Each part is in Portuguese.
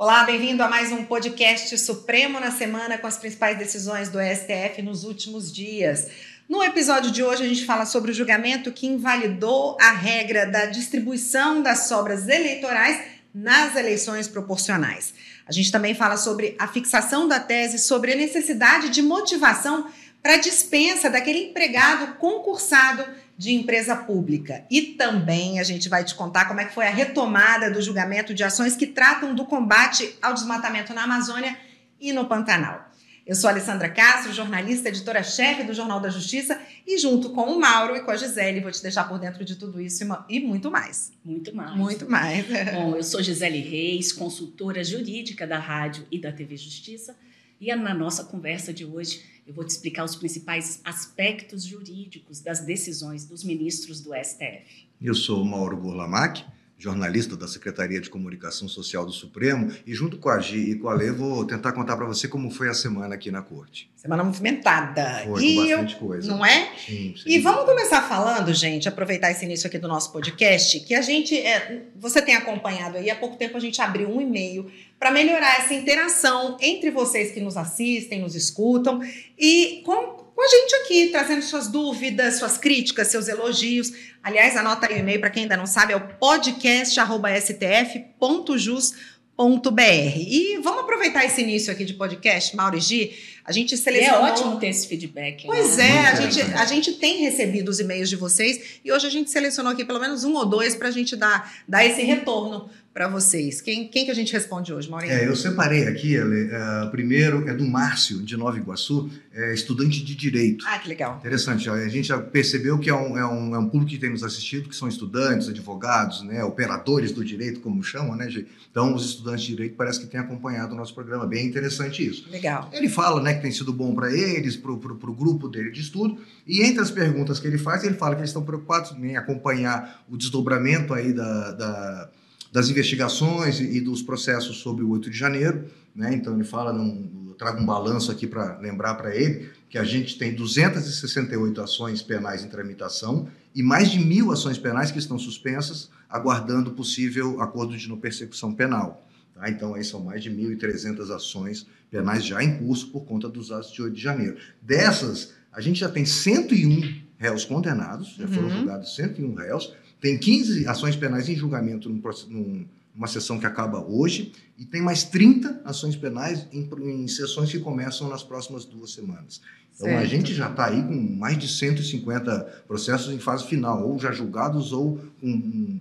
Olá, bem-vindo a mais um podcast Supremo na Semana com as principais decisões do STF nos últimos dias. No episódio de hoje, a gente fala sobre o julgamento que invalidou a regra da distribuição das sobras eleitorais nas eleições proporcionais. A gente também fala sobre a fixação da tese sobre a necessidade de motivação para a dispensa daquele empregado concursado de empresa pública. E também a gente vai te contar como é que foi a retomada do julgamento de ações que tratam do combate ao desmatamento na Amazônia e no Pantanal. Eu sou Alessandra Castro, jornalista, editora-chefe do Jornal da Justiça, e junto com o Mauro e com a Gisele, vou te deixar por dentro de tudo isso e muito mais. Muito mais. Muito mais. Bom, eu sou Gisele Reis, consultora jurídica da Rádio e da TV Justiça, e na nossa conversa de hoje eu vou te explicar os principais aspectos jurídicos das decisões dos ministros do STF. Eu sou Mauro Burlamac, jornalista da Secretaria de Comunicação Social do Supremo, e junto com a Gi e com a Lê, vou tentar contar para você como foi a semana aqui na Corte. Semana movimentada. Foi, e com bastante eu, coisa. Não é? Sim, sim. E vamos começar falando, gente, aproveitar esse início aqui do nosso podcast, que a gente, é, você tem acompanhado aí, há pouco tempo a gente abriu um e-mail para melhorar essa interação entre vocês que nos assistem, nos escutam e com, com a gente aqui, trazendo suas dúvidas, suas críticas, seus elogios. Aliás, anota aí o e-mail para quem ainda não sabe, é o podcast.stf.jus.br. E vamos aproveitar esse início aqui de podcast, Mauro Gi, a gente E é selecionou... ótimo ter esse feedback. Pois né? é, a gente, a gente tem recebido os e-mails de vocês e hoje a gente selecionou aqui pelo menos um ou dois para a gente dar, dar esse retorno para vocês. Quem, quem que a gente responde hoje, Maurinho? É, eu separei aqui, Ale, é, primeiro é do Márcio, de Nova Iguaçu, é estudante de Direito. Ah, que legal. Interessante, a gente já percebeu que é um, é, um, é um público que tem nos assistido, que são estudantes, advogados, né, operadores do direito, como chamam, né? Então, os estudantes de direito parece que têm acompanhado o nosso programa, bem interessante isso. Legal. Ele fala né, que tem sido bom para eles, para o grupo dele de estudo, e entre as perguntas que ele faz, ele fala que eles estão preocupados em acompanhar o desdobramento aí da, da- das investigações e, dos processos sobre o 8 de janeiro. Né? Então ele fala, num, eu trago um balanço aqui para lembrar para ele, que a gente tem 268 ações penais em tramitação e mais de mil ações penais que estão suspensas, aguardando possível acordo de não persecução penal. Tá? Então, aí são mais de 1.300 ações penais já em curso por conta dos atos de 8 de janeiro. Dessas, a gente já tem 101 réus condenados, já foram Uhum. julgados 101 réus, tem 15 ações penais em julgamento num num- numa sessão que acaba hoje, e tem mais 30 ações penais em, em sessões que começam nas próximas duas semanas. Então, a Certo. gente já está aí com mais de 150 processos em fase final, ou já julgados, ou com um,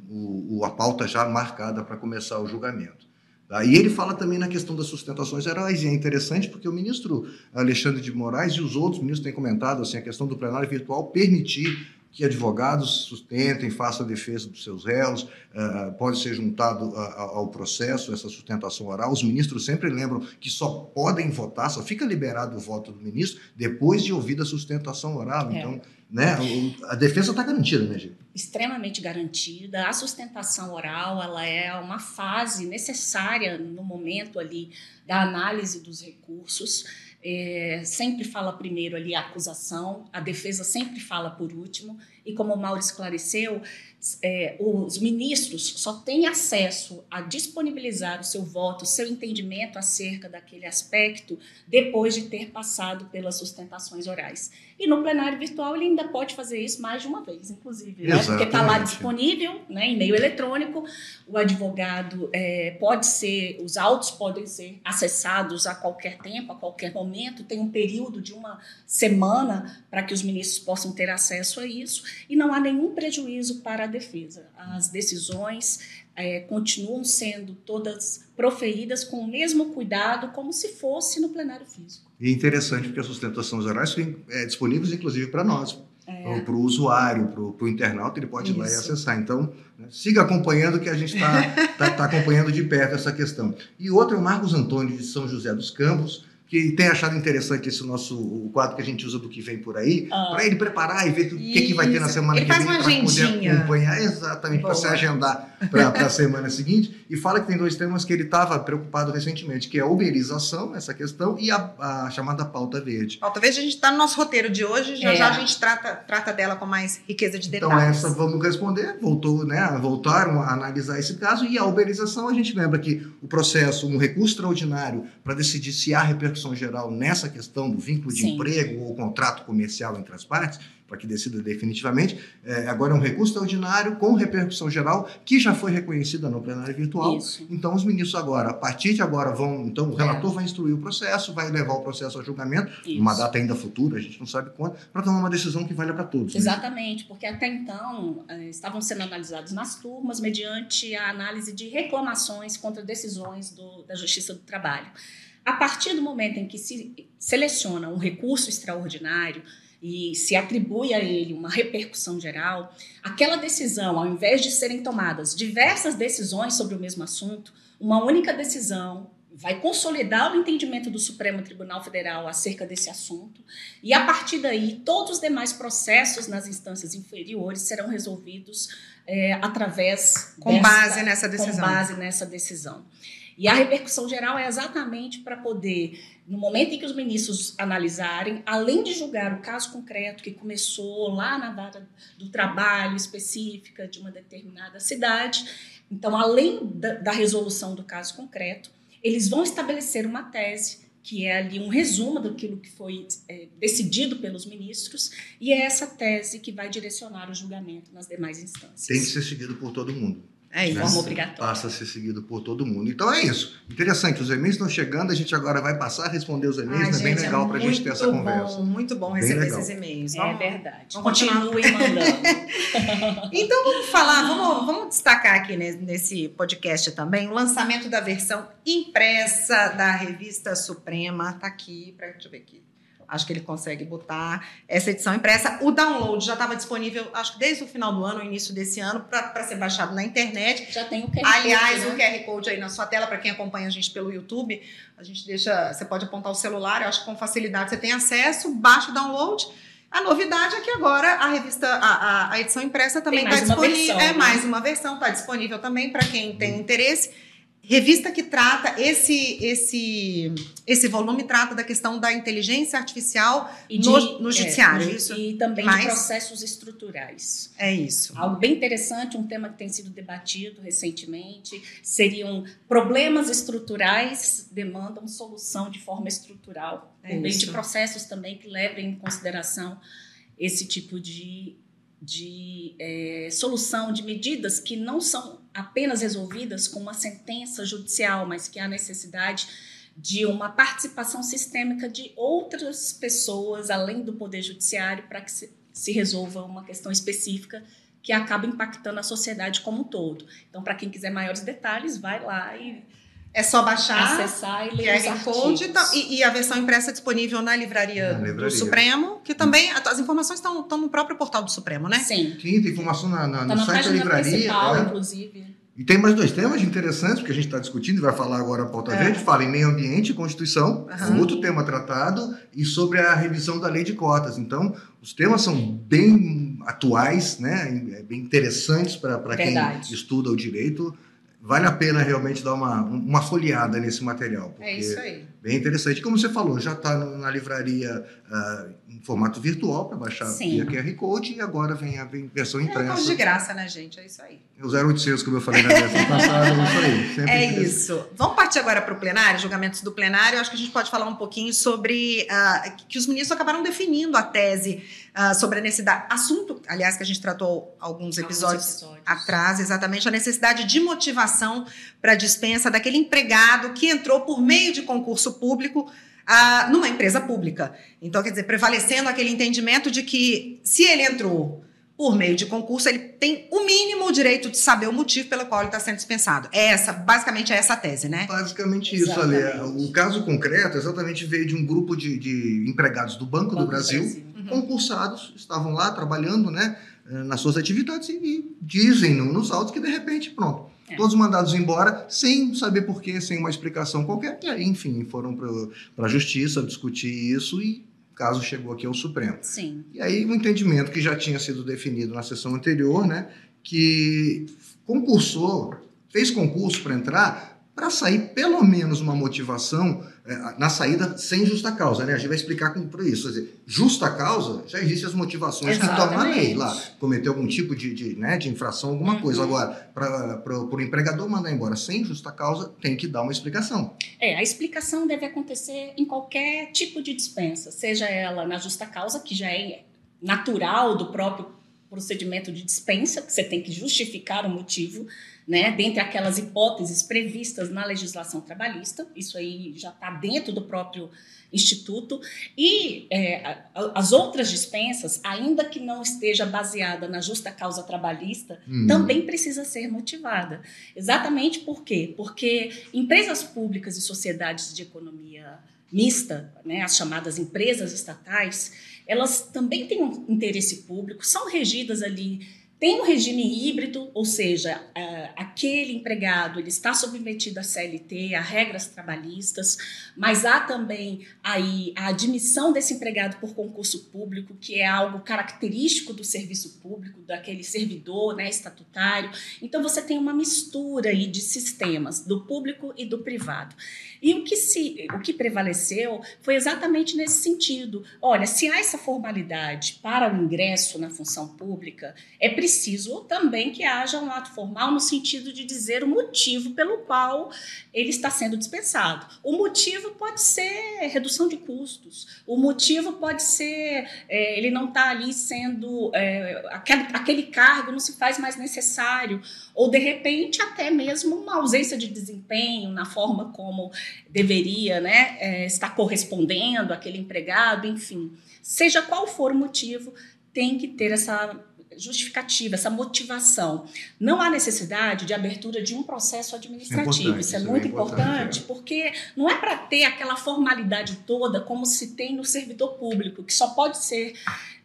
o- a pauta já marcada para começar o julgamento. Tá? E ele fala também na questão das sustentações orais, e é interessante porque o ministro Alexandre de Moraes e os outros ministros têm comentado assim, a questão do plenário virtual permitir que advogados sustentem, façam a defesa dos seus réus, ah, pode ser juntado ao processo essa sustentação oral. Os ministros sempre lembram que só podem votar, só fica liberado o voto do ministro depois de ouvida a sustentação oral. É. Então, né, a defesa está garantida, né, gente? extremamente garantida. A sustentação oral ela é uma fase necessária no momento ali da análise dos recursos. É, sempre fala primeiro ali a acusação, a defesa sempre fala por último. E como o Mauro esclareceu, é, os ministros só têm acesso a disponibilizar o seu voto, o seu entendimento acerca daquele aspecto depois de ter passado pelas sustentações orais. E no plenário virtual ele ainda pode fazer isso mais de uma vez, inclusive, né? porque está lá disponível, né, em meio eletrônico. O advogado é, pode ser, os autos podem ser acessados a qualquer tempo, a qualquer momento. Tem um período de uma semana para que os ministros possam ter acesso a isso e não há nenhum prejuízo para defesa. As decisões é, continuam sendo todas proferidas com o mesmo cuidado, como se fosse no plenário físico. E é interessante porque as sustentações orais são é, disponíveis, inclusive, para nós, É, para o usuário, para o internauta, ele pode ir lá e Isso. acessar. Então, né, siga acompanhando que a gente está tá, tá acompanhando de perto essa questão. E outro é o Marcos Antônio de São José dos Campos, que tem achado interessante esse nosso o quadro que a gente usa do que vem por aí, Ah. para ele preparar e ver o que, que vai ter na semana Ele que vem para poder acompanhar exatamente para se agendar para a semana seguinte. E fala que tem dois temas que ele estava preocupado recentemente, que é a uberização, essa questão, e a, a chamada pauta verde. Ó, talvez a gente está no nosso roteiro de hoje, já É. já a gente trata, trata dela com mais riqueza de Então detalhes. essa vamos responder, voltou, né, voltaram a analisar esse caso e a uberização a gente lembra que o processo, um recurso extraordinário para decidir se há repercussão geral nessa questão do vínculo de Sim. emprego ou contrato comercial entre as partes, para que decida definitivamente, é, agora é um recurso extraordinário com repercussão geral que já foi reconhecida no plenário virtual. Isso. Então os ministros agora, a partir de agora vão, então o É. relator vai instruir o processo, vai levar o processo a julgamento, Isso. uma data ainda futura, a gente não sabe quando, para tomar uma decisão que valha para todos. né? Exatamente, porque até então eh, estavam sendo analisados nas turmas mediante a análise de reclamações contra decisões do- da Justiça do Trabalho. A partir do momento em que se seleciona um recurso extraordinário e se atribui a ele uma repercussão geral, aquela decisão, ao invés de serem tomadas diversas decisões sobre o mesmo assunto, uma única decisão vai consolidar o entendimento do Supremo Tribunal Federal acerca desse assunto e a partir daí, todos os demais processos nas instâncias inferiores serão resolvidos é, através Com dessa- base nessa com decisão. base nessa decisão. E a repercussão geral é exatamente para poder, no momento em que os ministros analisarem, além de julgar o caso concreto que começou lá na data do trabalho específica de uma determinada cidade, então, além da, da resolução do caso concreto, eles vão estabelecer uma tese que é ali um resumo daquilo que foi é, decidido pelos ministros, e é essa tese que vai direcionar o julgamento nas demais instâncias. Tem que ser seguido por todo mundo. É de isso. forma obrigatória. Passa a ser seguido por todo mundo. Então é isso. Interessante, os e-mails estão chegando, a gente agora vai passar a responder os e-mails, Ai, é bem legal para a gente ter essa muito conversa. Bom, muito bom Bem receber legal. esses e-mails. É Vamos- verdade. vamos continuar. Continue mandando. Então vamos falar, vamos, vamos destacar aqui ne- nesse podcast também o lançamento da versão impressa da revista Suprema. Tá aqui, pra, deixa eu ver aqui. Acho que ele consegue botar essa edição impressa. O download já estava disponível, acho que desde o final do ano, o início desse ano, para ser baixado na internet. Já tem o QR Aliás, Code, o né? QR Code aí na sua tela, para quem acompanha a gente pelo YouTube, a gente deixa. Você pode apontar o celular, eu acho que com facilidade você tem acesso, baixa o download. A novidade é que agora a revista, a, a- a edição impressa também está disponível. versão, é né? mais uma versão, está disponível também para quem tem interesse. Revista que trata esse esse esse volume trata da questão da inteligência artificial. E no- no judiciário, no ju- isso? E também Mais? de processos estruturais. É isso. Algo bem interessante, um tema que tem sido debatido recentemente, seriam problemas estruturais demandam solução de forma estrutural, É por meio de processos também que levem em consideração esse tipo de, de eh, solução de medidas que não são apenas resolvidas com uma sentença judicial, mas que há necessidade de uma participação sistêmica de outras pessoas além do poder judiciário para que se, resolva uma questão específica que acaba impactando a sociedade como um todo. Então, para quem quiser maiores detalhes, vai lá e É só baixar. acessar e ler os QR Code tá- e, e a versão impressa disponível na livraria, Na do livraria. Supremo, que também as informações estão estão no próprio portal do Supremo, né? Sim, Sim, tem informação na, na- está no na site da livraria. principal, é. inclusive. E tem mais dois temas interessantes, porque a gente está discutindo e vai falar agora a pauta É. verde, fala em meio ambiente e Constituição, Aham. um outro tema tratado, e sobre a revisão da lei de cotas. Então, os temas são bem atuais, né? é bem interessantes para quem estuda o direito. Vale a pena realmente dar uma, uma folheada nesse material. Porque É isso aí. Bem interessante. Como você falou, já está na livraria ah, em formato virtual para baixar Sim. via QR Code e agora vem a versão É impressa. coisa de graça, né, gente? É isso aí. O 0800, como eu falei na versão passada, é isso aí. Sempre É isso. Vamos partir agora para o plenário, julgamentos do plenário. Acho que a gente pode falar um pouquinho sobre ah, que os ministros acabaram definindo a tese ah, sobre a necessidade. Assunto, aliás, que a gente tratou alguns episódios Alguns episódios. atrás, exatamente a necessidade de motivação para a dispensa daquele empregado que entrou por meio de concurso público ah, numa empresa pública. Então, quer dizer, prevalecendo aquele entendimento de que se ele entrou por meio de concurso, ele tem o mínimo o direito de saber o motivo pelo qual ele está sendo dispensado. É essa, basicamente é essa a tese, né? Basicamente isso, Ale. Exatamente. O caso concreto exatamente veio de um grupo de, de empregados do Banco, do Banco Brasil, Uhum. concursados, estavam lá trabalhando né, eh, nas suas atividades e, e dizem no- nos autos que de repente, pronto, É. Todos mandados embora, sem saber porquê, sem uma explicação qualquer. E aí, enfim, foram para a justiça discutir isso e o caso chegou aqui ao Supremo. Sim. E aí, o um entendimento que já tinha sido definido na sessão anterior, né, que concursou, fez concurso para entrar para sair pelo menos uma motivação é, na saída sem justa causa, né? A gente vai explicar com por isso. Quer dizer, justa causa, já existem as motivações Exatamente. que estão na lei lá. Cometer algum tipo de, de, né, de infração, alguma uhum. coisa. Agora, para o empregador mandar embora sem justa causa, tem que dar uma explicação. É, a explicação deve acontecer em qualquer tipo de dispensa, seja ela na justa causa, que já é natural do próprio procedimento de dispensa, que você tem que justificar o motivo, né, dentre aquelas hipóteses previstas na legislação trabalhista, isso aí já está dentro do próprio instituto, e é, as outras dispensas, ainda que não esteja baseada na justa causa trabalhista, hum. também precisa ser motivada. Exatamente por quê? Porque empresas públicas e sociedades de economia mista, né, as chamadas empresas estatais, elas também têm um interesse público, são regidas ali tem um regime híbrido, ou seja, aquele empregado ele está submetido à CLT, a regras trabalhistas, mas há também aí a admissão desse empregado por concurso público, que é algo característico do serviço público, daquele servidor né, estatutário. Então você tem uma mistura aí de sistemas, do público e do privado. E o que, se, o que prevaleceu foi exatamente nesse sentido. Olha, se há essa formalidade para o ingresso na função pública, é preciso também que haja um ato formal no sentido de dizer o motivo pelo qual ele está sendo dispensado. O motivo pode ser redução de custos, o motivo pode ser é, ele não está ali sendo. É, aquele, aquele cargo não se faz mais necessário, ou de repente até mesmo uma ausência de desempenho na forma como deveria né, é, estar correspondendo àquele empregado, enfim. Seja qual for o motivo, tem que ter essa justificativa, essa motivação. Não há necessidade de abertura de um processo administrativo. É isso é isso muito é importante, importante é. porque não é para ter aquela formalidade toda como se tem no servidor público, que só pode ser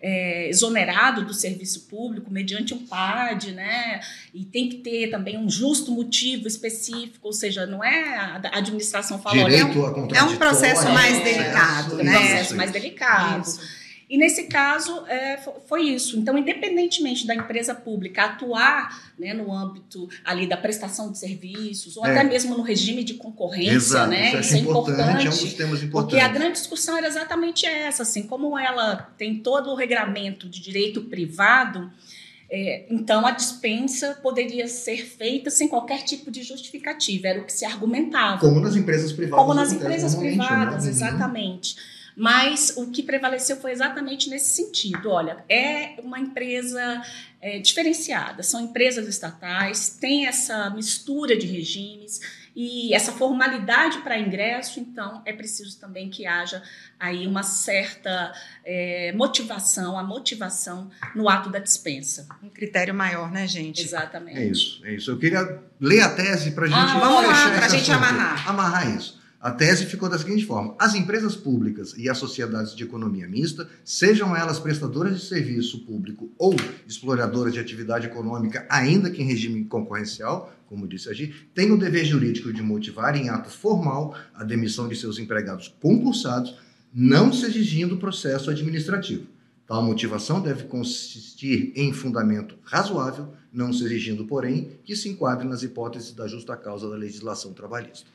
é, exonerado do serviço público mediante um PAD, né? E tem que ter também um justo motivo específico, ou seja, não é a administração falou, é, um, é um processo mais delicado, né? Um processo mais delicado. Isso. E nesse caso é, foi isso. Então, independentemente da empresa pública atuar né, no âmbito ali da prestação de serviços, ou é. até mesmo no regime de concorrência, Exato, né? Isso, isso é importante, importante, é um dos temas importantes. Porque a grande discussão era exatamente essa, assim, como ela tem todo o regramento de direito privado, é, então, a dispensa poderia ser feita sem qualquer tipo de justificativa, era o que se argumentava. Como nas empresas privadas. Como nas empresas né? privadas, né? exatamente. Mas o que prevaleceu foi exatamente nesse sentido. Olha, é uma empresa é, diferenciada, são empresas estatais, tem essa mistura de regimes e essa formalidade para ingresso, então é preciso também que haja aí uma certa é, motivação, a motivação no ato da dispensa. Um critério maior, né, gente? Exatamente. É isso, é isso. Eu queria ler a tese para a gente. Ah, vamos lá, para a gente amarrar. Amarrar isso. A tese ficou da seguinte forma: as empresas públicas e as sociedades de economia mista, sejam elas prestadoras de serviço público ou exploradoras de atividade econômica, ainda que em regime concorrencial, como disse a Gi, têm o dever jurídico de motivar em ato formal a demissão de seus empregados concursados, não se exigindo processo administrativo. Tal motivação deve consistir em fundamento razoável, não se exigindo, porém, que se enquadre nas hipóteses da justa causa da legislação trabalhista.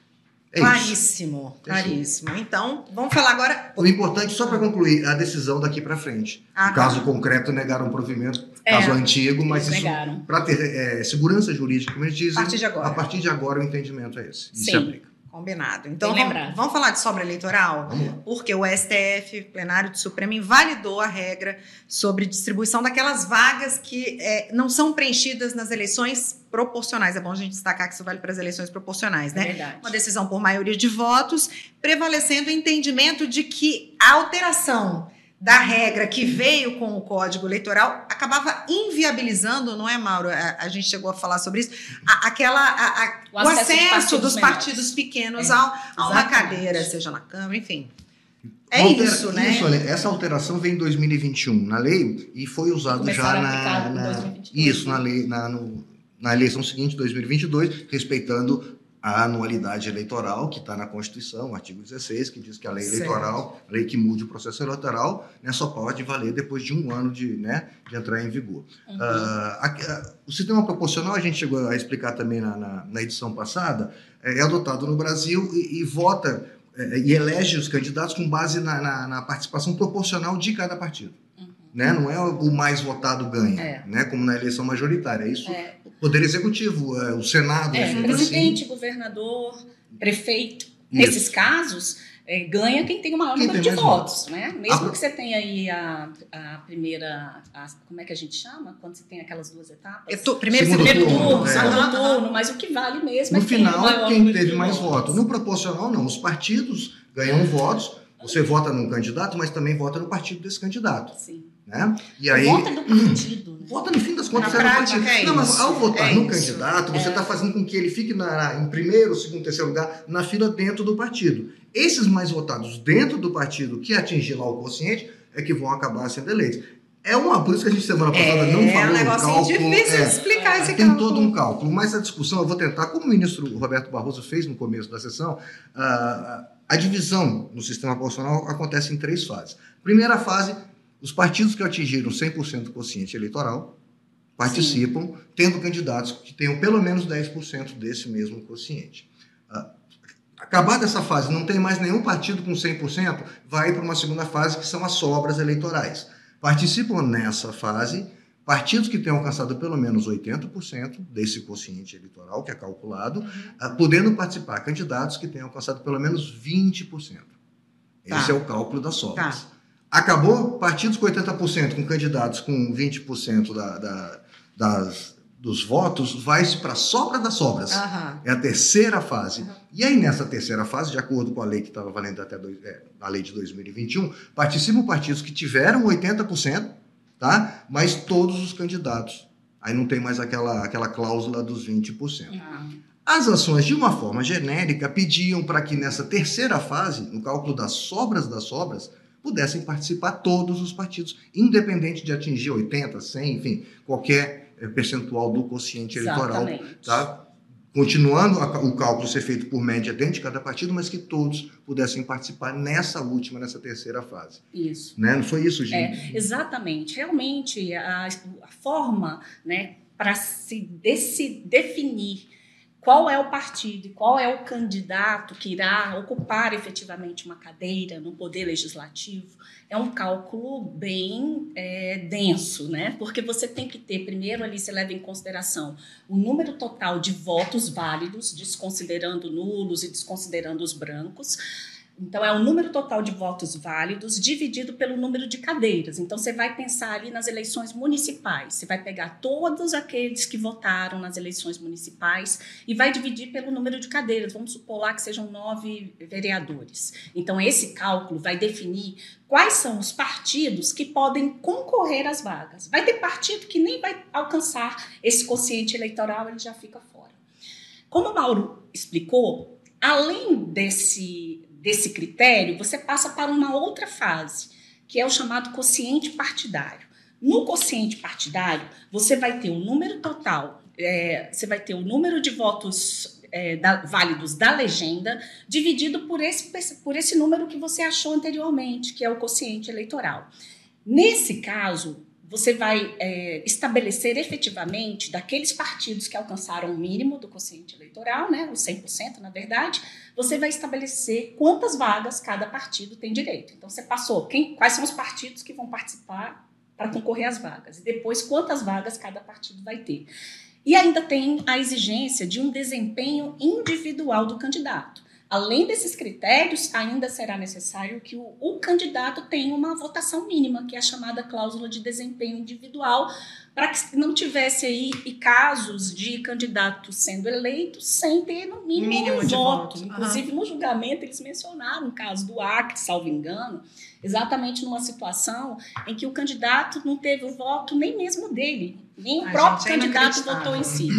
É claríssimo, isso. claríssimo. Então, vamos falar agora. O importante, só para concluir, a decisão daqui para frente. Ah, o tá. caso concreto, negaram o provimento, é, caso antigo, mas isso, para ter é, segurança jurídica, como eles dizem, a partir de agora, a partir de agora o entendimento é esse. Sim. se aplica. Combinado. Então, vamos, vamos, falar de sobra eleitoral? Porque o STF, plenário do Supremo, invalidou a regra sobre distribuição daquelas vagas que é, não são preenchidas nas eleições proporcionais. É bom a gente destacar que isso vale para as eleições proporcionais, né? É verdade. Uma decisão por maioria de votos, prevalecendo o entendimento de que a alteração da regra que veio com o Código Eleitoral acabava inviabilizando, não é, Mauro? A, a gente chegou a falar sobre isso, a, aquela, a, o, o, acesso, acesso dos partidos, partidos pequenos é, a, a uma cadeira, seja na Câmara, enfim. É Altera, isso, né? Isso, olha, essa alteração vem em 2021 na lei e foi usado já na, na isso na lei na, no, na eleição seguinte, 2022, respeitando a anualidade eleitoral, que está na Constituição, artigo 16, que diz que a lei eleitoral, a lei que mude o processo eleitoral, né, só pode valer depois de um ano de, né, de entrar em vigor. Uhum. Uh, a, a, o sistema proporcional, a gente chegou a explicar também na, na, na edição passada, é, é, adotado no Brasil e, e vota é, e elege os candidatos com base na, na, na participação proporcional de cada partido né? Não é o mais votado ganha, é. né? Como na eleição majoritária. É isso. É. O Poder Executivo, é, o Senado. É, assim. presidente, assim. governador, prefeito. Isso. Nesses casos, é, ganha quem tem o maior quem número de votos, votos, né? Mesmo a... que você tenha aí a, a primeira, a, como é que a gente chama? Quando você tem aquelas duas etapas? Tu, primeiro segundo, segundo turno, turno, é. segundo turno, mas o que vale mesmo no é final, quem, quem teve mais votos. No proporcional, não. Os partidos ganham votos, você vota num candidato, mas também vota no partido desse candidato. Sim. Né? E aí, vota no partido. Né? Vota no fim das contas. Na prática, é não, mas ao votar é no isso. candidato, você está é. fazendo com que ele fique na, em primeiro, segundo, terceiro lugar na fila dentro do partido. Esses mais votados dentro do partido que atingir lá o quociente é que vão acabar sendo eleitos. É uma, por isso que a gente semana passada é, não falou é um negócio cálculo. difícil é, de explicar esse tem cálculo. todo um cálculo, mas a discussão eu vou tentar, como o ministro Roberto Barroso fez no começo da sessão, uh, a divisão no sistema proporcional acontece em três fases. Primeira fase, os partidos que atingiram 100% do quociente eleitoral participam, Sim. tendo candidatos que tenham pelo menos 10% desse mesmo quociente. Uh, acabada essa fase, não tem mais nenhum partido com 100%, vai para uma segunda fase, que são as sobras eleitorais. Participam nessa fase partidos que tenham alcançado pelo menos 80% desse quociente eleitoral, que é calculado, uhum. uh, podendo participar candidatos que tenham alcançado pelo menos 20%. Esse tá. é o cálculo das sobras. Tá. Acabou partidos com 80%, com candidatos com 20% da, da, das, dos votos, vai-se para a sobra das sobras. Uhum. É a terceira fase. Uhum. E aí, nessa terceira fase, de acordo com a lei que estava valendo até dois, é, a lei de 2021, participam partidos que tiveram 80%, tá? mas todos os candidatos. Aí não tem mais aquela, aquela cláusula dos 20%. Uhum. As ações, de uma forma genérica, pediam para que nessa terceira fase, no cálculo das sobras das sobras, pudessem participar todos os partidos, independente de atingir 80, 100, enfim, qualquer eh, percentual do quociente eleitoral, tá? Continuando o cálculo ser feito por média dentro de cada partido, mas que todos pudessem participar nessa última, nessa terceira fase. Isso. Né? Não foi isso, Gil? É, exatamente. Realmente, a, a forma né, para se desse, definir qual é o partido, qual é o candidato que irá ocupar efetivamente uma cadeira no poder legislativo, é um cálculo bem é, denso, né? Porque você tem que ter, primeiro, ali você leva em consideração o número total de votos válidos, desconsiderando nulos e desconsiderando os brancos então, é o número total de votos válidos dividido pelo número de cadeiras. Então, você vai pensar ali nas eleições municipais. Você vai pegar todos aqueles que votaram nas eleições municipais e vai dividir pelo número de cadeiras. Vamos supor lá que sejam nove vereadores. Então, esse cálculo vai definir quais são os partidos que podem concorrer às vagas. Vai ter partido que nem vai alcançar esse quociente eleitoral, ele já fica fora. Como o Mauro explicou, além desse desse critério, você passa para uma outra fase, que é o chamado quociente partidário. No quociente partidário, você vai ter o número total, é, você vai ter o número de votos é, da, válidos da legenda dividido por esse, por esse número que você achou anteriormente, que é o quociente eleitoral. Nesse caso, você vai é, estabelecer efetivamente daqueles partidos que alcançaram o mínimo do quociente eleitoral, né, os 100% na verdade, você vai estabelecer quantas vagas cada partido tem direito. Então você passou quem, quais são os partidos que vão participar para concorrer às vagas e depois quantas vagas cada partido vai ter. E ainda tem a exigência de um desempenho individual do candidato. Além desses critérios, ainda será necessário que o, o, candidato tenha uma votação mínima, que é a chamada cláusula de desempenho individual, para que não tivesse aí casos de candidatos sendo eleitos sem ter no mínimo, mínimo um voto. voto. Inclusive, uhum. no julgamento, eles mencionaram o caso do Acre, salvo engano, exatamente numa situação em que o candidato não teve o voto nem mesmo dele, nem o próprio é candidato votou em si.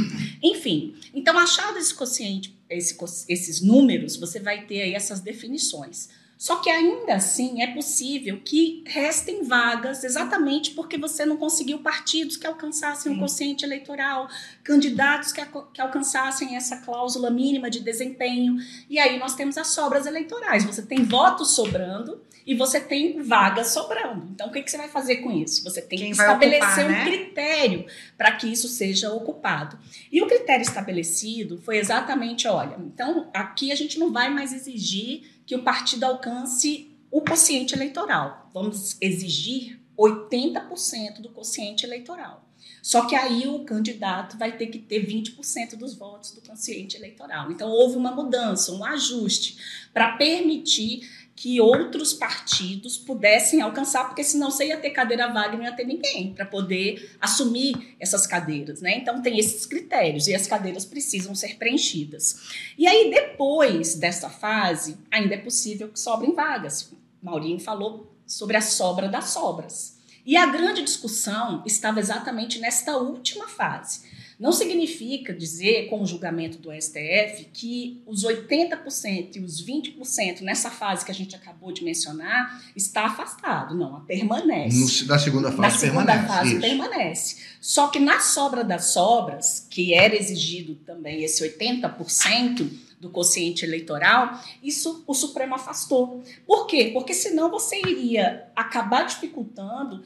Enfim, então, achado esse quociente esse, esses números, você vai ter aí essas definições. Só que ainda assim é possível que restem vagas exatamente porque você não conseguiu partidos que alcançassem o um quociente eleitoral, candidatos que, que alcançassem essa cláusula mínima de desempenho. E aí nós temos as sobras eleitorais. Você tem votos sobrando e você tem vagas sobrando. Então, o que, que você vai fazer com isso? Você tem Quem que estabelecer ocupar, um né? critério para que isso seja ocupado. E o critério estabelecido foi exatamente: olha, então aqui a gente não vai mais exigir que o partido alcance o quociente eleitoral. Vamos exigir 80% do quociente eleitoral. Só que aí o candidato vai ter que ter 20% dos votos do quociente eleitoral. Então houve uma mudança, um ajuste para permitir que outros partidos pudessem alcançar, porque senão você ia ter cadeira vaga e não ia ter ninguém para poder assumir essas cadeiras, né? Então tem esses critérios e as cadeiras precisam ser preenchidas. E aí depois dessa fase, ainda é possível que sobrem vagas. Maurinho falou sobre a sobra das sobras. E a grande discussão estava exatamente nesta última fase não significa dizer, com o julgamento do STF, que os 80% e os 20% nessa fase que a gente acabou de mencionar está afastado. Não, permanece. No, na segunda fase na segunda permanece. fase isso. permanece. Só que na sobra das sobras, que era exigido também esse 80%, do quociente eleitoral, isso o Supremo afastou. Por quê? Porque senão você iria acabar dificultando,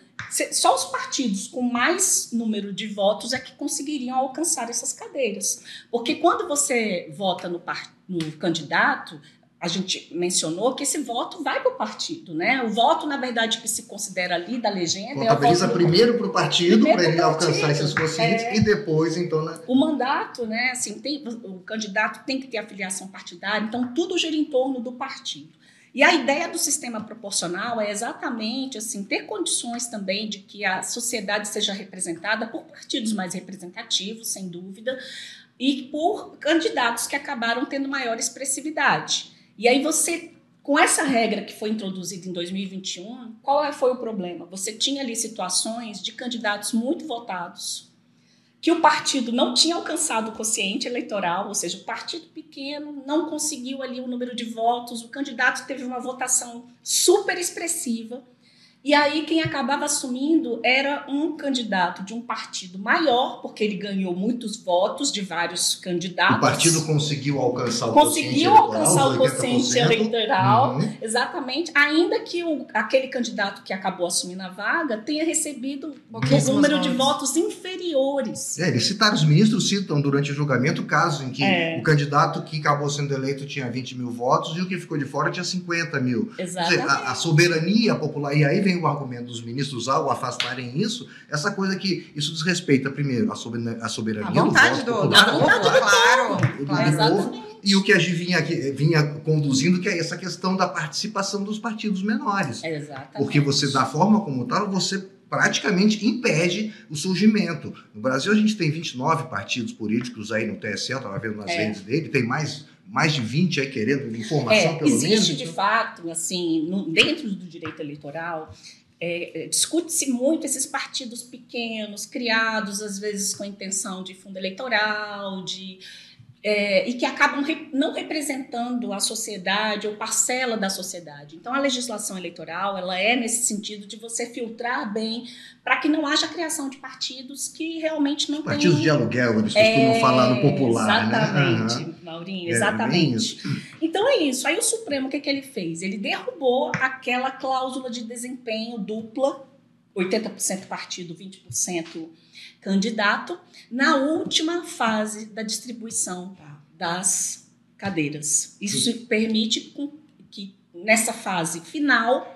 só os partidos com mais número de votos é que conseguiriam alcançar essas cadeiras. Porque quando você vota no, no candidato, a gente mencionou que esse voto vai para o partido, né? O voto, na verdade, que se considera ali da legenda. Contabiliza é primeiro para o partido, para ele alcançar esses conscientes, é... e depois, então. Né? O mandato, né? Assim, tem, o candidato tem que ter afiliação partidária, então tudo gira em torno do partido. E a ideia do sistema proporcional é exatamente assim ter condições também de que a sociedade seja representada por partidos mais representativos, sem dúvida, e por candidatos que acabaram tendo maior expressividade. E aí você, com essa regra que foi introduzida em 2021, qual é, foi o problema? Você tinha ali situações de candidatos muito votados, que o partido não tinha alcançado o quociente eleitoral, ou seja, o partido pequeno não conseguiu ali o número de votos, o candidato teve uma votação super expressiva, e aí quem acabava assumindo era um candidato de um partido maior, porque ele ganhou muitos votos de vários candidatos. O partido conseguiu alcançar o conseguiu alcançar o quociente eleitoral, uhum. exatamente, ainda que o, aquele candidato que acabou assumindo a vaga tenha recebido um número de votos inferiores. É, eles citaram, os ministros citam durante o julgamento o caso em que é. o candidato que acabou sendo eleito tinha 20 mil votos e o que ficou de fora tinha 50 mil. Exatamente. Dizer, a, a soberania popular, e aí vem o argumento dos ministros ao afastarem isso, essa coisa que isso desrespeita, primeiro, a soberania, a soberania a vontade do, voto do, popular, do, do, do, claro, claro e o que a gente vinha, vinha conduzindo, que é essa questão da participação dos partidos menores. Exatamente. Porque você, da forma como tal, você praticamente impede o surgimento. No Brasil, a gente tem 29 partidos políticos aí no TSE, eu estava vendo nas é. redes dele, tem mais mais de 20 aí querendo informação, é, pelo existe, menos. Existe, de então... fato, assim, no, dentro do direito eleitoral, é, é, discute-se muito esses partidos pequenos, criados às vezes com a intenção de fundo eleitoral, de é, e que acabam re, não representando a sociedade ou parcela da sociedade. Então, a legislação eleitoral ela é nesse sentido de você filtrar bem para que não haja criação de partidos que realmente não partidos de aluguel, eles costumam é, falar no popular, né? exatamente, né? Maurinho, é, exatamente. então é isso. Aí o Supremo o que, que ele fez? Ele derrubou aquela cláusula de desempenho dupla, 80% partido, 20% candidato na última fase da distribuição tá. das cadeiras. Isso permite que nessa fase final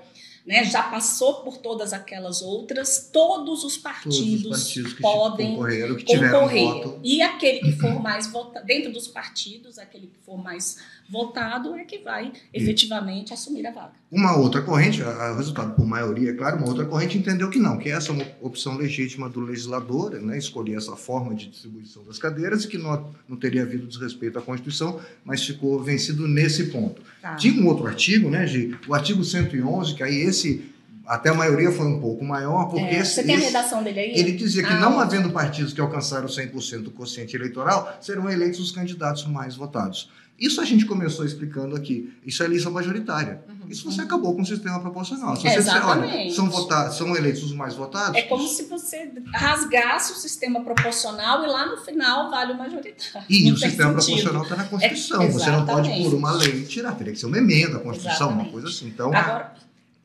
né, já passou por todas aquelas outras, todos os partidos, todos os partidos que podem que concorrer. Voto. E aquele que for mais votado, dentro dos partidos, aquele que for mais votado é que vai efetivamente e assumir a vaga. Uma outra corrente, o resultado por maioria, é claro, uma outra corrente entendeu que não, que essa é uma opção legítima do legislador, né, escolher essa forma de distribuição das cadeiras e que não, não teria havido desrespeito à Constituição, mas ficou vencido nesse ponto. Tá. Tinha um outro artigo, né, Gi? o artigo 111, que aí esse até a maioria foi um pouco maior, porque É, esse, você tem a esse- redação dele aí? ele dizia que Ah, não havendo partidos que alcançaram 100% do quociente eleitoral, serão eleitos os candidatos mais votados. Isso a gente começou explicando aqui. Isso é eleição majoritária. Uhum. Isso você acabou com o sistema proporcional. Se É, você disser, olha, exatamente. são, votados, são eleitos os mais votados, É como se você rasgasse o sistema proporcional e lá no final vale o majoritário. E Não o tem sistema proporcional está na Constituição. É, você não pode, por uma lei, tirar. Teria que ser uma emenda à Constituição, uma Exatamente. coisa assim. Então, Agora,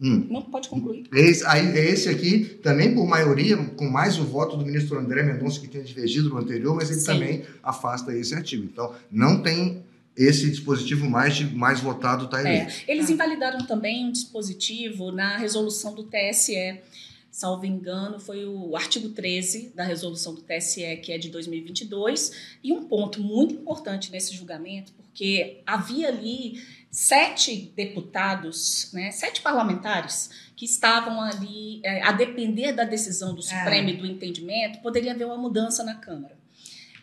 hum, não pode concluir. esse, aí, esse aqui, também por maioria, com mais o voto do ministro André Mendonça, que tinha divergido no anterior, mas ele Sim. também afasta esse artigo. Então, não tem esse dispositivo mais, de- mais votado está eleito. É, eles invalidaram também um dispositivo na resolução do TSE. Salvo engano, foi o artigo 13 da resolução do TSE, que é de 2022, e um ponto muito importante nesse julgamento, porque havia ali sete deputados, né, sete parlamentares, que estavam ali, é, a depender da decisão do Supremo e do entendimento, poderia haver uma mudança na Câmara.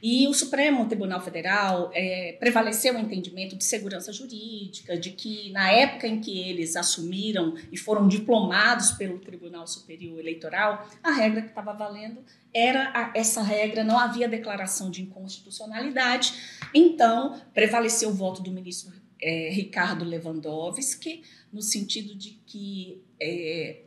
E o Supremo Tribunal Federal é, prevaleceu o entendimento de segurança jurídica, de que na época em que eles assumiram e foram diplomados pelo Tribunal Superior Eleitoral, a regra que estava valendo era a- essa regra, não havia declaração de inconstitucionalidade, então prevaleceu o voto do ministro é, Ricardo Lewandowski, no sentido de que é,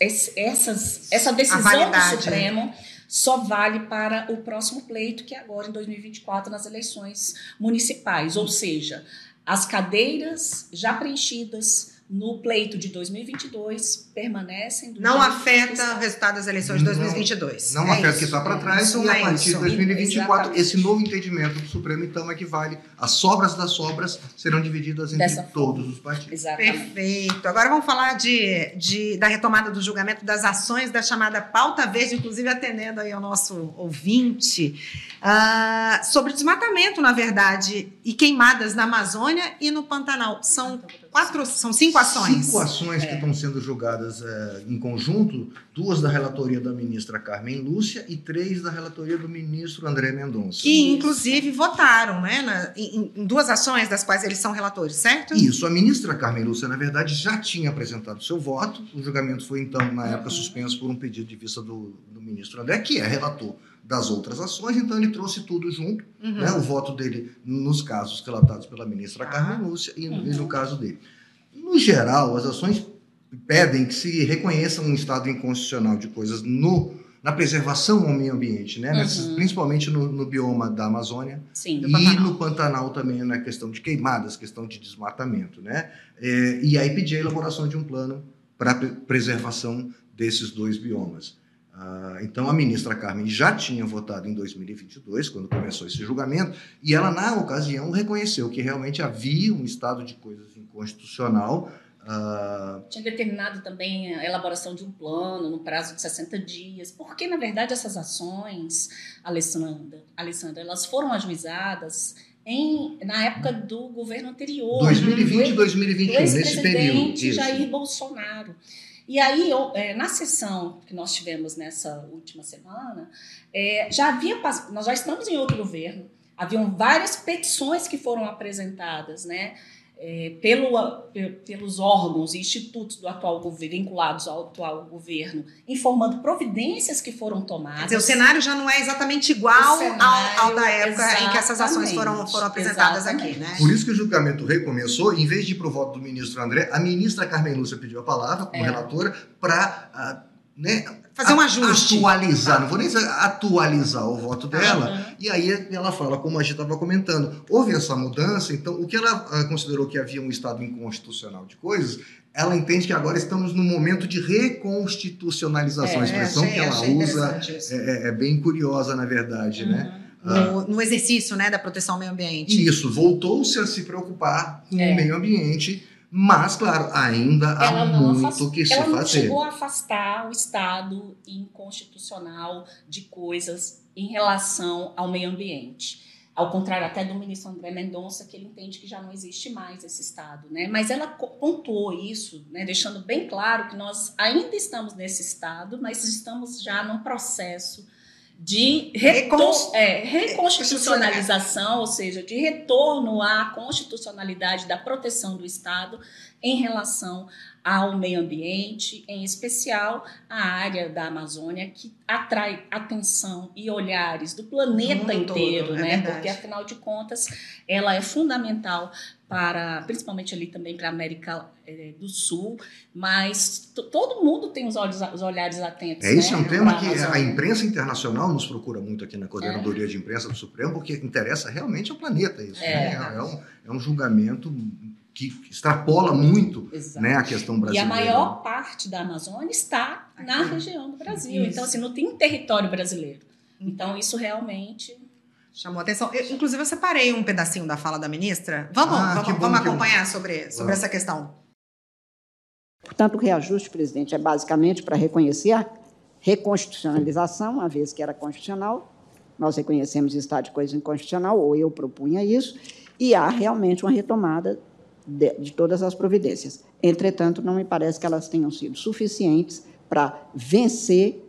essas, essa decisão do validade, né? Só vale para o próximo pleito, que é agora em 2024, nas eleições municipais. Ou seja, as cadeiras já preenchidas no pleito de 2022 permanecem do Não que afeta o resultado das eleições de Não- 2022. Não É afeta o isso. que está para trás, Isso e a é partir de isso. 2024, Exatamente. esse novo entendimento do Supremo, então, equivale às sobras das sobras serão divididas entre Dessa todos os partidos. Exatamente. Perfeito. Agora vamos falar de, de- da retomada do julgamento das ações da chamada pauta verde, inclusive atendendo aí ao nosso ouvinte, ah, sobre desmatamento, na verdade, e queimadas na Amazônia e no Pantanal. São quatro, são cinco ações. Cinco ações É. que estão sendo julgadas eh, em conjunto, duas da relatoria da ministra Carmen Lúcia e três da relatoria do ministro André Mendonça. Que inclusive votaram, né, na- em, em duas ações das quais eles são relatores, certo? Isso, a ministra Carmen Lúcia, na verdade, já tinha apresentado seu voto. O julgamento foi, então, na época, Uhum. suspenso por um pedido de vista do, do ministro André, que é relator das outras ações, então ele trouxe tudo junto, Uhum. né, o voto dele nos casos relatados pela ministra Ah. Carmen Lúcia e, Uhum. e no caso dele. No geral, as ações pedem que se reconheça um estado inconstitucional de coisas no, na preservação ao meio ambiente, né, nessas- Uhum. principalmente no, no bioma da Amazônia, Sim. E Pantanal. no Pantanal também na questão de queimadas, questão de desmatamento, né? É, e aí pedir a elaboração de um plano para preservação desses dois biomas. Ah, então a ministra Carmen já tinha votado em 2022, quando começou esse julgamento, e ela na ocasião reconheceu que realmente havia um estado de coisas inconstitucional. ah, Tinha determinado também a elaboração de um plano no prazo de 60 dias, porque, na verdade, essas ações, Alessandra, Alessandra elas foram ajuizadas em, na época do governo anterior. 2020 e do 2021, nesse período. isso. Jair Bolsonaro. E aí, eu, é, na sessão que nós tivemos nessa última semana, é, já havia, nós já estamos em outro governo, haviam várias petições que foram apresentadas, né? É, pelo, pe- pelos órgãos e institutos do atual governo, vinculados ao atual governo, informando providências que foram tomadas. Quer dizer, o cenário já não é exatamente igual O ao, cenário, ao da época em que essas ações foram, foram apresentadas aqui, né? Por isso que o julgamento recomeçou, em vez de ir para o voto do ministro André, a ministra Carmen Lúcia pediu a palavra como É. relatora para né, Fazer um a- ajuste. Atualizar, não vou nem dizer atualizar o voto dela. Aham. E aí ela fala, como a gente estava comentando, houve essa mudança, então o que ela ah, considerou que havia um estado inconstitucional de coisas, ela entende que agora estamos no momento de reconstitucionalização. a É, expressão achei- que ela usa é, é- é bem curiosa, na verdade, né? No, no exercício né, da proteção ao meio ambiente. Isso, voltou-se a se preocupar com É. o meio ambiente, mas, claro, ainda há ela não, muito afast- que se ela não fazer. chegou a afastar o estado inconstitucional de coisas em relação ao meio ambiente. Ao contrário até do ministro André Mendonça, que ele entende que já não existe mais esse estado. Né? Mas ela pontuou isso, né, deixando bem claro que nós ainda estamos nesse estado, mas estamos já num processo de retor- é, reconstitucionalização, ou seja, de retorno à constitucionalidade da proteção do Estado em relação ao meio ambiente, em especial a área da Amazônia, que atrai atenção e olhares do planeta inteiro, todo, é né? Porque afinal de contas, ela é fundamental para, principalmente ali também para a América é, do Sul, mas todo mundo tem os, olhos, os olhares atentos. É isso né? é um tema que a imprensa internacional nos procura muito aqui na Coordenadoria é. de Imprensa do Supremo, porque interessa realmente ao planeta isso. É, né? é, um, é um julgamento que extrapola muito né, a questão brasileira. E a maior parte da Amazônia está na região do Brasil. Isso. Então, assim, não tem território brasileiro. Então, isso realmente chamou atenção. Eu, inclusive, eu separei um pedacinho da fala da ministra. Vamos, ah, vamos, bom, vamos acompanhar sobre, sobre essa questão. Portanto, o reajuste, presidente, é basicamente para reconhecer a reconstitucionalização, uma vez que era constitucional, nós reconhecemos estado de coisa inconstitucional, ou eu propunha isso, e há realmente uma retomada de, de todas as providências. Entretanto, não me parece que elas tenham sido suficientes para vencer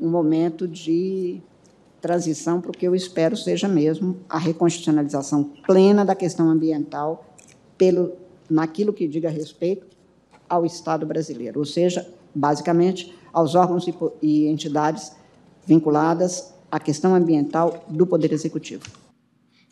um momento de transição para o que eu espero seja mesmo a reconstitucionalização plena da questão ambiental pelo naquilo que diga respeito ao Estado brasileiro, ou seja, basicamente aos órgãos e, e entidades vinculadas à questão ambiental do Poder Executivo.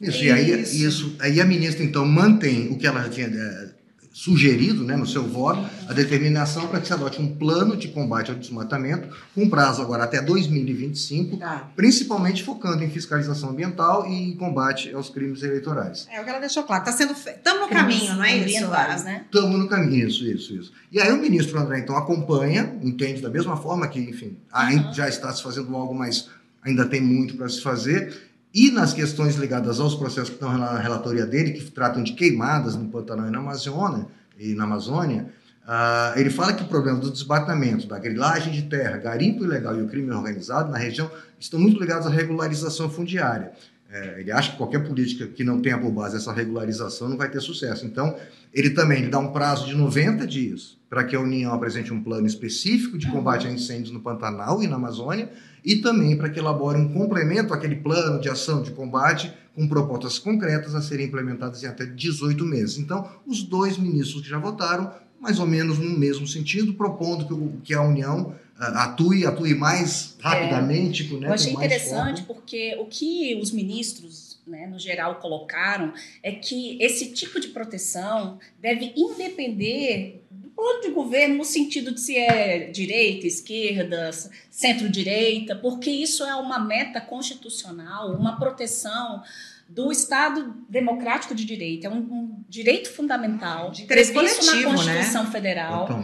Isso, e aí, isso, aí a ministra, então, mantém o que ela tinha é, sugerido né, no seu voto, a determinação para que se adote um plano de combate ao desmatamento, com prazo agora até 2025, tá. principalmente focando em fiscalização ambiental e combate aos crimes eleitorais. É o que ela deixou claro. Está sendo Estamos no caminho, não é isso? né? Estamos no caminho, isso, isso, isso. E aí o ministro André, então, acompanha, entende da mesma forma que, enfim, uhum. já está se fazendo algo, mas ainda tem muito para se fazer e nas questões ligadas aos processos que estão na relatoria dele, que tratam de queimadas no Pantanal e na Amazônia, e na Amazônia uh, ele fala que o problema do desmatamento, da grilagem de terra, garimpo ilegal e o crime organizado na região estão muito ligados à regularização fundiária. É, ele acha que qualquer política que não tenha por base essa regularização não vai ter sucesso. Então, ele também ele dá um prazo de 90 dias para que a União apresente um plano específico de combate a incêndios no Pantanal e na Amazônia, e também para que elabore um complemento àquele plano de ação de combate com propostas concretas a serem implementadas em até 18 meses. Então, os dois ministros que já votaram, mais ou menos no mesmo sentido, propondo que, o, que a União atue, atue mais rapidamente. É, né, eu achei interessante foco. porque o que os ministros, né, no geral, colocaram é que esse tipo de proteção deve independer plano de governo no sentido de se é direita, esquerda, centro-direita, porque isso é uma meta constitucional, uma proteção do Estado democrático de direito, é um, um direito fundamental de previsto na né? Constituição né? Federal.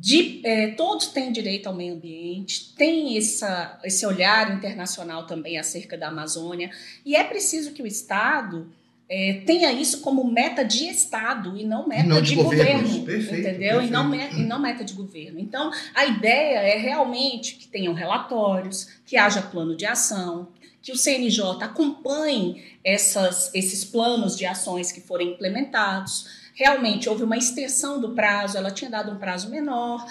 De, é, todos têm direito ao meio ambiente, tem essa, esse olhar internacional também acerca da Amazônia, e é preciso que o Estado é, tenha isso como meta de Estado e não meta não de, de, governo, perfeito, entendeu? Perfeito. E, não, e não meta de governo. Então, a ideia é realmente que tenham relatórios, que haja plano de ação, que o CNJ acompanhe essas, esses planos de ações que forem implementados. Realmente houve uma extensão do prazo, ela tinha dado um prazo menor,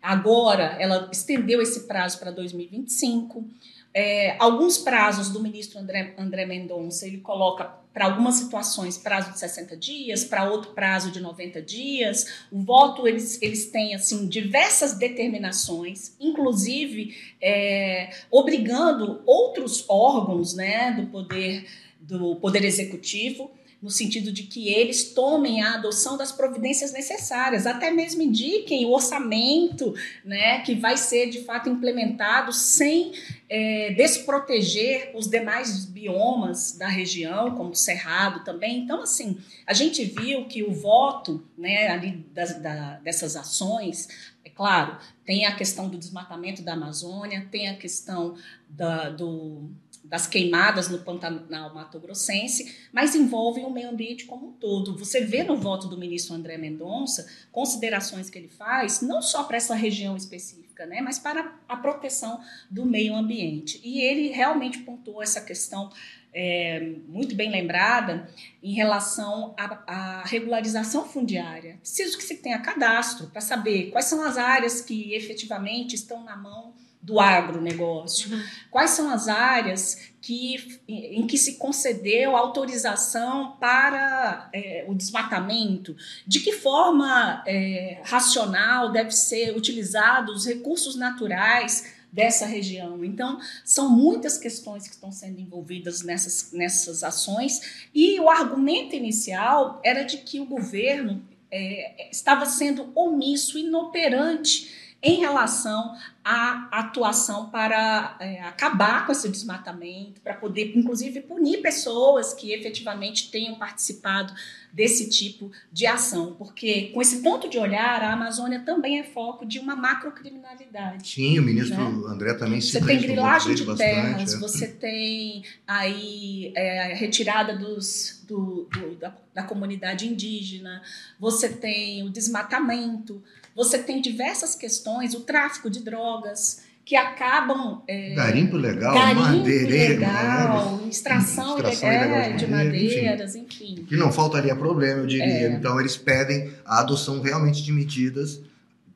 agora ela estendeu esse prazo para 2025. É, alguns prazos do ministro André, André Mendonça, ele coloca para algumas situações prazo de 60 dias, para outro prazo de 90 dias. O voto, eles, eles têm assim diversas determinações, inclusive é, obrigando outros órgãos né, do poder do poder executivo no sentido de que eles tomem a adoção das providências necessárias, até mesmo indiquem o orçamento né, que vai ser de fato implementado sem é, desproteger os demais biomas da região, como o Cerrado também. Então, assim, a gente viu que o voto né, ali das, da, dessas ações, é claro, tem a questão do desmatamento da Amazônia, tem a questão da, do das queimadas no Pantanal Mato Grossense, mas envolvem o meio ambiente como um todo. Você vê no voto do ministro André Mendonça considerações que ele faz, não só para essa região específica, né, mas para a proteção do meio ambiente. E ele realmente pontuou essa questão é, muito bem lembrada em relação à, à, regularização fundiária. Preciso que se tenha cadastro para saber quais são as áreas que efetivamente estão na mão do agronegócio? Quais são as áreas que, em que se concedeu autorização para é, o desmatamento? De que forma é, racional deve ser utilizados os recursos naturais dessa região. Então, são muitas questões que estão sendo envolvidas nessas, nessas ações, e o argumento inicial era de que o governo é, estava sendo omisso, inoperante em relação à atuação para é, acabar com esse desmatamento, para poder, inclusive, punir pessoas que efetivamente tenham participado desse tipo de ação, porque com esse ponto de olhar, a Amazônia também é foco de uma macrocriminalidade. Sim, o ministro né? André também se Você tem grilagem de bastante, terras, é. você tem aí é, retirada dos, do, do, da, da comunidade indígena, você tem o desmatamento, você tem diversas questões, o tráfico de drogas, que acabam. É, garimpo legal, garimpo madeireiro. Legal, né? extração, extração ilegal, de, madeiras, enfim. enfim. Que não faltaria problema, eu diria. É. Então, eles pedem a adoção realmente de medidas.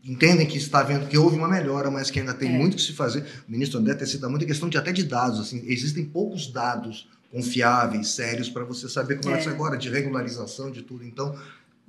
Entendem que está vendo que houve uma melhora, mas que ainda tem é. muito que se fazer. O ministro André tem sido muita questão de até de dados. Assim, existem poucos dados confiáveis, sérios, para você saber como é, é agora, de regularização de tudo. Então,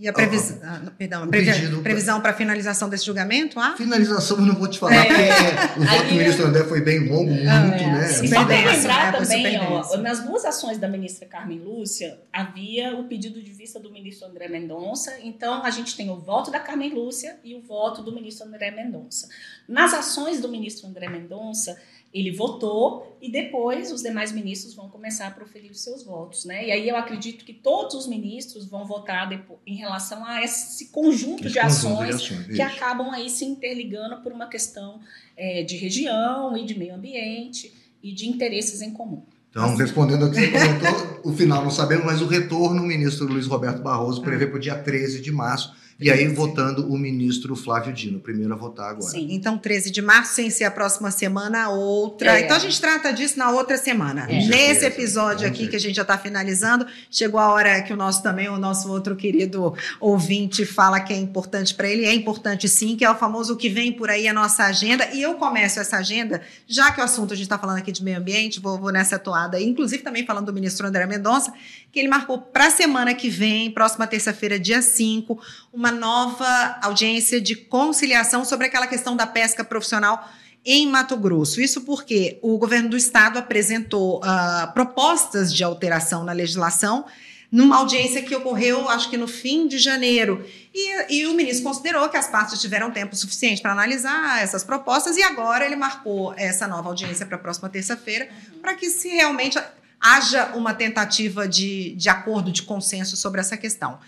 e a previsão, ah, perdão, a previ previsão para finalização desse julgamento? Ah? Finalização eu não vou te falar, é, porque o voto do ministro André foi bem longo, muito, ah, é, né? Sim, só para lembrar é, também, ó, nas duas ações da ministra Carmen Lúcia, havia o pedido de vista do ministro André Mendonça, então a gente tem o voto da Carmen Lúcia e o voto do ministro André Mendonça. Nas ações do ministro André Mendonça, ele votou e depois os demais ministros vão começar a proferir os seus votos, né? E aí eu acredito que todos os ministros vão votar depois, em relação a esse conjunto, esse de, ações de ações que acabam aí se interligando por uma questão é, de região e de meio ambiente e de interesses em comum. Então, respondendo ao que você comentou, o final não sabemos, mas o retorno, o ministro Luiz Roberto Barroso prevê para o dia 13 de março e aí votando o ministro Flávio Dino, primeiro a votar agora. Sim, então 13 de março, sem ser a próxima semana, outra. É. Então a gente trata disso na outra semana. É. Nesse episódio aqui que a gente já está finalizando, chegou a hora que o nosso também, o nosso outro querido ouvinte fala que é importante para ele. É importante sim, que é o famoso que vem por aí a nossa agenda. E eu começo essa agenda, já que o assunto a gente está falando aqui de meio ambiente, vou, vou nessa toada, inclusive também falando do ministro André Mendonça, que ele marcou para a semana que vem, próxima terça-feira, dia 5, uma nova audiência de conciliação sobre aquela questão da pesca profissional em Mato Grosso. Isso porque o governo do estado apresentou uh, propostas de alteração na legislação numa audiência que ocorreu, acho que no fim de janeiro. E, e o ministro considerou que as partes tiveram tempo suficiente para analisar essas propostas e agora ele marcou essa nova audiência para a próxima terça-feira uhum. para que se realmente haja uma tentativa de, de acordo, de consenso sobre essa questão.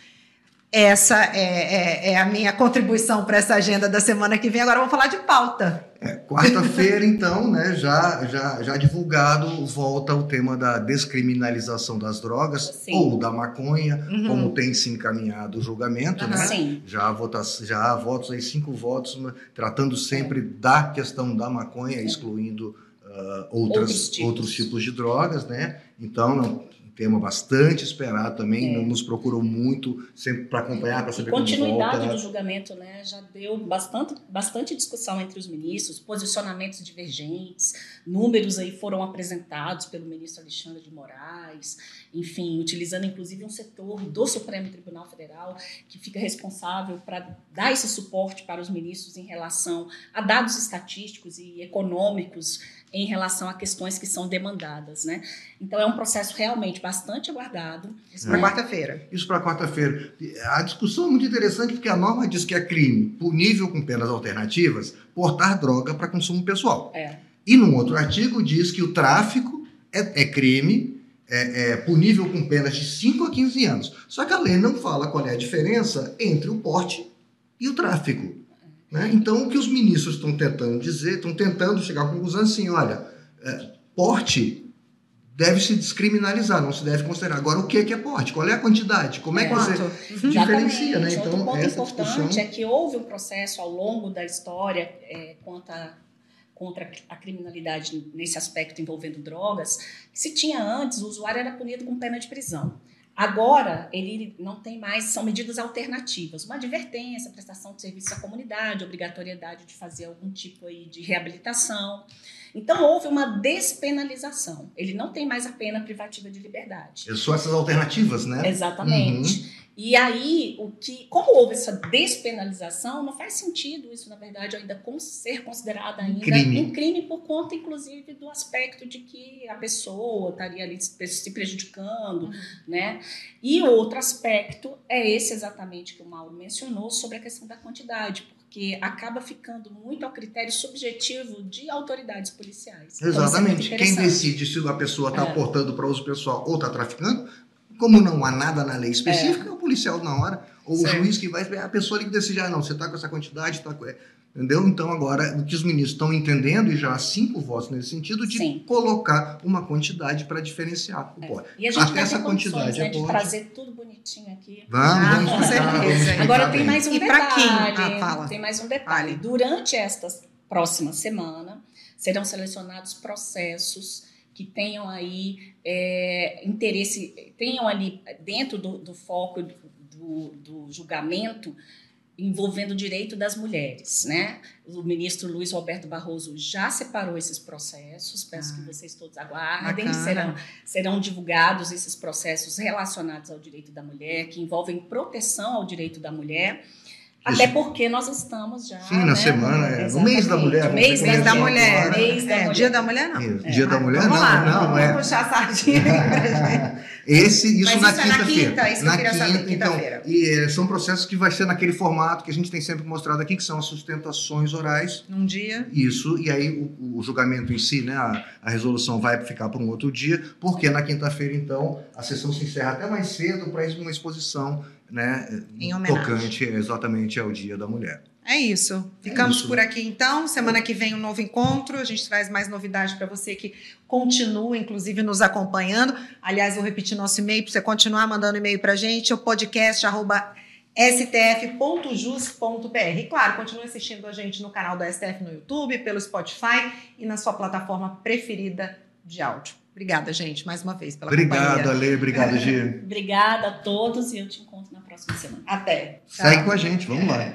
Essa é, é, é a minha contribuição para essa agenda da semana que vem. Agora vamos falar de pauta. É, Quarta-feira, então, né, já, já, já divulgado, volta o tema da descriminalização das drogas Sim. ou da maconha, uhum. como tem se encaminhado o julgamento, uhum. né? Sim. Já, vota, já há votos aí, cinco votos, né, tratando sempre da questão da maconha, excluindo uh, outras, outros tipos. outros, tipos. de drogas, né? Então, não, tema bastante esperado também, é. nos procurou muito sempre para acompanhar, para saber continuidade como volta. do julgamento, né, já deu bastante, bastante discussão entre os ministros, posicionamentos divergentes, números aí foram apresentados pelo ministro Alexandre de Moraes, enfim, utilizando inclusive um setor do Supremo Tribunal Federal que fica responsável para dar esse suporte para os ministros em relação a dados estatísticos e econômicos em relação a questões que são demandadas, né? Então é um processo realmente bastante aguardado. Isso para quarta-feira. Isso para quarta-feira. A discussão é muito interessante porque a norma diz que é crime punível com penas alternativas portar droga para consumo pessoal. É. E num outro artigo diz que o tráfico é, é crime é, é, punível com penas de 5 a 15 anos. Só que a lei não fala qual é a diferença entre o porte e o tráfico. Né? Então, o que os ministros estão tentando dizer, estão tentando chegar à conclusão assim: olha, é, porte deve se descriminalizar, não se deve considerar. Agora, o que é, que é porte? Qual é a quantidade? Como é, que você uhum. diferencia? Né? Então, Outro ponto importante discussão... é que houve um processo ao longo da história é, quanto a contra a criminalidade nesse aspecto envolvendo drogas, se tinha antes, o usuário era punido com pena de prisão. Agora, ele não tem mais, são medidas alternativas, uma advertência, prestação de serviço à comunidade, obrigatoriedade de fazer algum tipo aí de reabilitação. Então, houve uma despenalização. Ele não tem mais a pena privativa de liberdade. São essas alternativas, né? Exatamente. Uhum. E aí, o que, como houve essa despenalização, não faz sentido isso, na verdade, ainda ser considerado ainda crime. um crime por conta, inclusive, do aspecto de que a pessoa estaria ali se prejudicando, uhum. né? E outro aspecto é esse exatamente que o Mauro mencionou sobre a questão da quantidade, porque acaba ficando muito ao critério subjetivo de autoridades policiais. Então, é exatamente. Então, Quem decide se a pessoa está é. aportando para uso pessoal ou está traficando como não há nada na lei específica, é, é o policial na hora, ou certo. o juiz que vai, a pessoa que decide, ah, não, você está com essa quantidade, está com. Entendeu? Então, agora, o que os ministros estão entendendo, e já há cinco votos nesse sentido, de Sim. colocar uma quantidade para diferenciar o é. E a gente Até essa quantidade né, é de trazer tudo bonitinho aqui. Vamos, ah, vamos com certeza. Agora, tem mais um e detalhe. Quem? Ah, fala. Tem mais um detalhe. Durante esta próxima semana, serão selecionados processos que tenham aí é, interesse, tenham ali dentro do, do foco do, do, julgamento envolvendo o direito das mulheres, né? O ministro Luiz Roberto Barroso já separou esses processos, peço ah, que vocês todos aguardem, serão, serão divulgados esses processos relacionados ao direito da mulher, que envolvem proteção ao direito da mulher, até porque nós estamos já. Sim, na né? semana, é. no mês da mulher. Mês, mês da mulher. Mês da é, mulher. Dia da mulher, não. É. Dia da mulher, vamos não. Lá, não, vamos é. puxar a sardinha Esse, isso Mas na quinta-feira. É na quinta, isso na quinta, então, e é, são processos que vai ser naquele formato que a gente tem sempre mostrado aqui, que são as sustentações orais. Num dia. Isso, e aí o, o julgamento em si, né, a, a resolução vai ficar para um outro dia, porque na quinta-feira, então, a sessão se encerra até mais cedo para uma exposição né, em tocante exatamente ao Dia da Mulher. É isso. Ficamos é isso. por aqui então. Semana que vem um novo encontro. A gente traz mais novidades para você que continua, inclusive, nos acompanhando. Aliás, vou repetir nosso e-mail para você continuar mandando e-mail para a gente. O podcast arroba stf.jus.br. E claro, continue assistindo a gente no canal do STF no YouTube, pelo Spotify e na sua plataforma preferida de áudio. Obrigada, gente, mais uma vez pela Obrigado, companhia. Ale. Obrigado, Gi. Obrigada a todos e eu te encontro na próxima semana. Até. Segue com a gente, vamos lá.